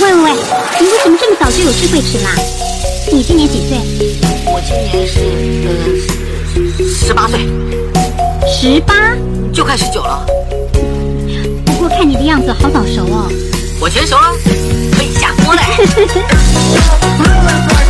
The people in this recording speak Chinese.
喂喂喂，你为什么这么早就有智慧齿啦？你今年几岁？我今年是呃十八岁。十八？就快十九了。不过看你的样子，好早熟哦。我全熟了，可以下锅了。